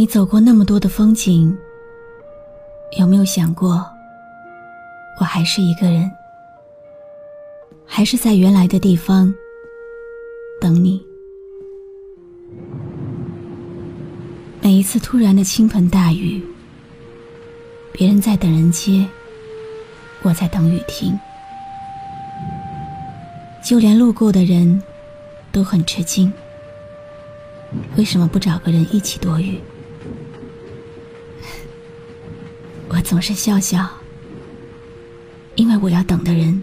你走过那么多的风景，有没有想过，我还是一个人，还是在原来的地方等你？每一次突然的倾盆大雨，别人在等人接，我在等雨停，就连路过的人都很吃惊，为什么不找个人一起躲雨？我总是笑笑，因为我要等的人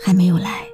还没有来。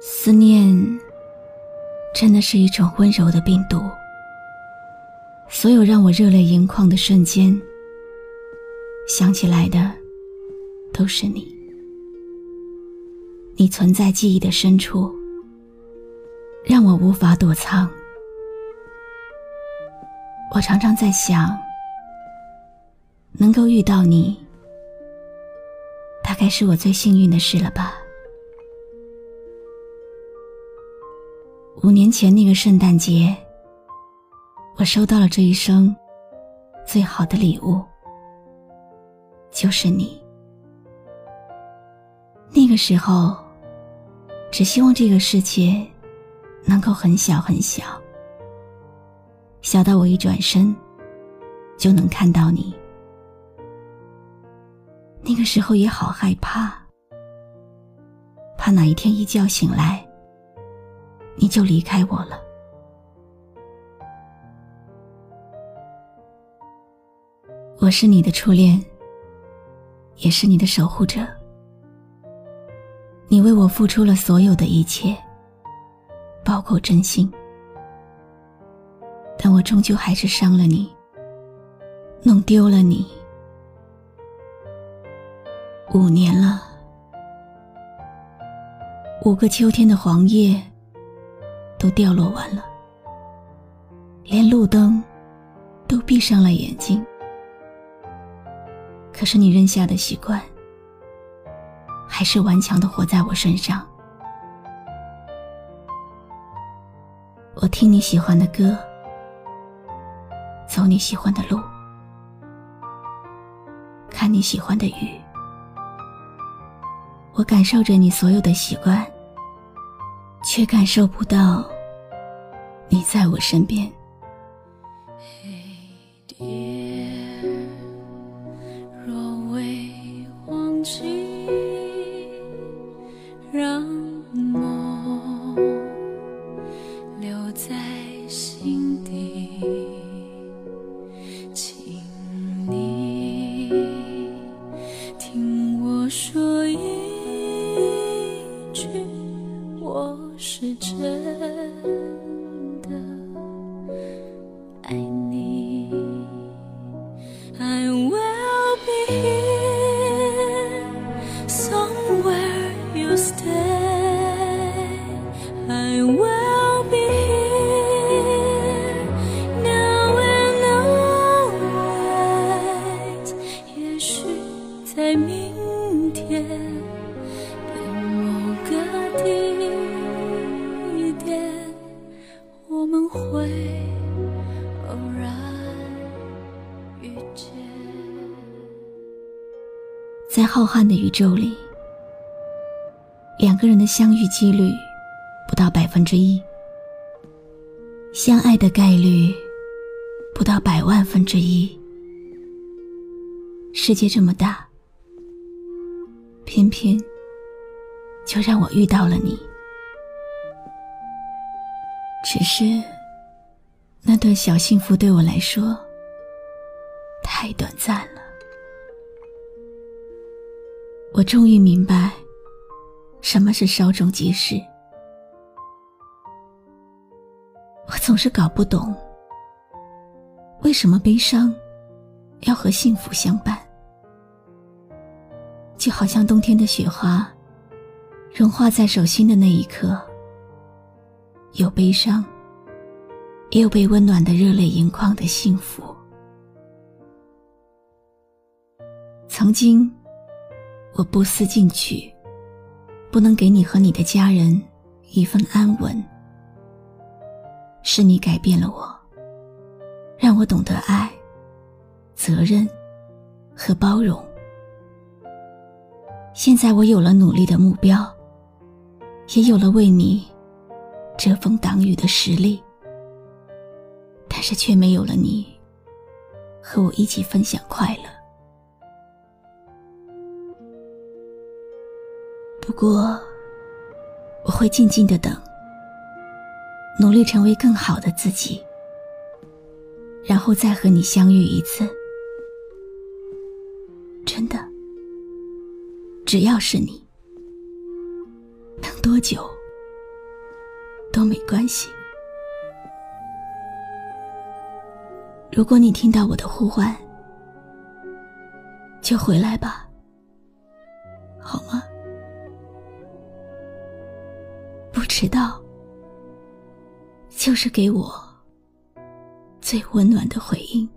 思念，真的是一种温柔的病毒。所有让我热泪盈眶的瞬间，想起来的都是你。你存在记忆的深处，让我无法躲藏。我常常在想，能够遇到你，大概是我最幸运的事了吧。五年前那个圣诞节，我收到了这一生最好的礼物，就是你。那个时候，只希望这个世界能够很小很小，小到我一转身就能看到你。那个时候也好害怕，怕哪一天一觉醒来。你就离开我了。我是你的初恋，也是你的守护者。你为我付出了所有的一切，包括真心。我终究还是伤了你，弄丢了你。五年了，五个秋天的黄叶。都掉落完了，连路灯都闭上了眼睛。可是你扔下的习惯，还是顽强的活在我身上。我听你喜欢的歌，走你喜欢的路，看你喜欢的雨，我感受着你所有的习惯。却感受不到你在我身边。是真在浩瀚的宇宙里，两个人的相遇几率不到百分之一，相爱的概率不到百万分之一。世界这么大，偏偏就让我遇到了你。只是那段小幸福对我来说太短暂了。我终于明白，什么是稍纵即逝。我总是搞不懂，为什么悲伤要和幸福相伴，就好像冬天的雪花融化在手心的那一刻，有悲伤，也有被温暖的热泪盈眶的幸福。曾经。我不思进取，不能给你和你的家人一份安稳。是你改变了我，让我懂得爱、责任和包容。现在我有了努力的目标，也有了为你遮风挡雨的实力，但是却没有了你和我一起分享快乐。不过，我会静静的等，努力成为更好的自己，然后再和你相遇一次。真的，只要是你，等多久都没关系。如果你听到我的呼唤，就回来吧，迟到，就是给我最温暖的回应。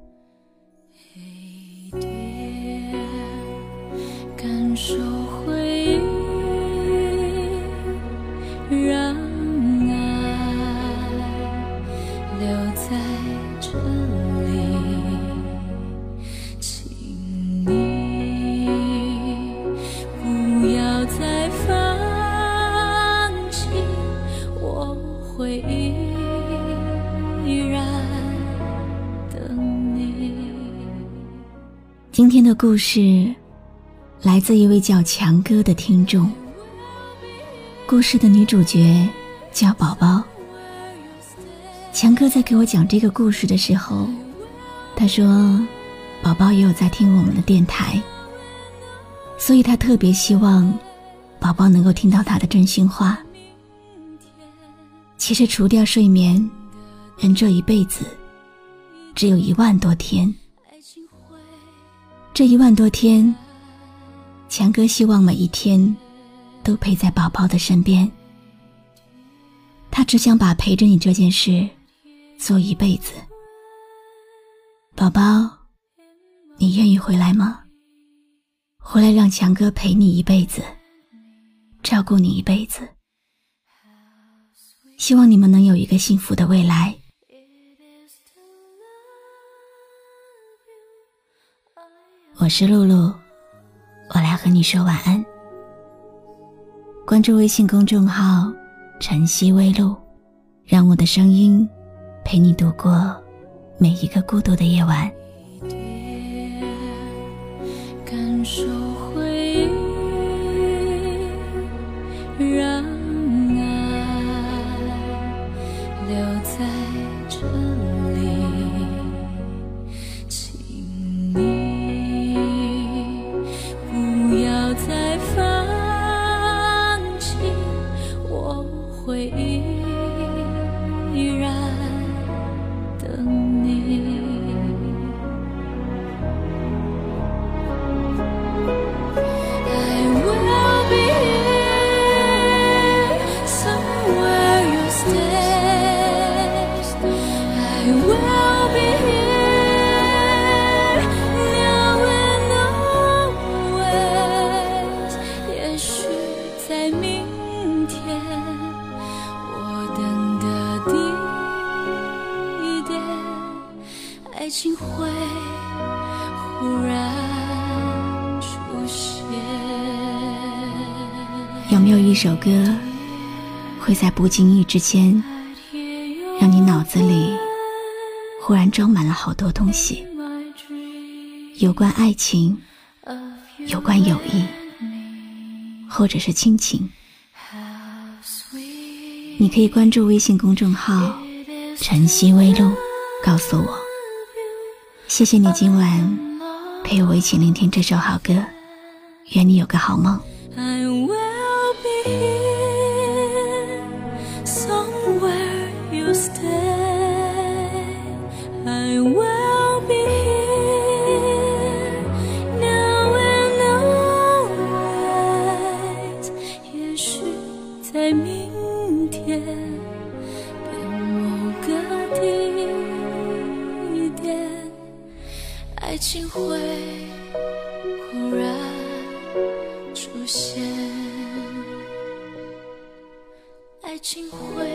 今天的故事来自一位叫强哥的听众。故事的女主角叫宝宝。强哥在给我讲这个故事的时候，他说：“宝宝也有在听我们的电台，所以他特别希望宝宝能够听到他的真心话。其实，除掉睡眠，人这一辈子只有一万多天。”这一万多天，强哥希望每一天都陪在宝宝的身边。他只想把陪着你这件事做一辈子。宝宝，你愿意回来吗？回来让强哥陪你一辈子，照顾你一辈子。希望你们能有一个幸福的未来。我是露露，我来和你说晚安。关注微信公众号“晨曦微露”，让我的声音陪你度过每一个孤独的夜晚。爱情会忽然出现。有没有一首歌，会在不经意之间，让你脑子里忽然装满了好多东西？有关爱情，有关友谊，或者是亲情。你可以关注微信公众号“晨曦微露”，告诉我。谢谢你今晚陪我一起聆听这首好歌，愿你有个好梦。出现，爱情会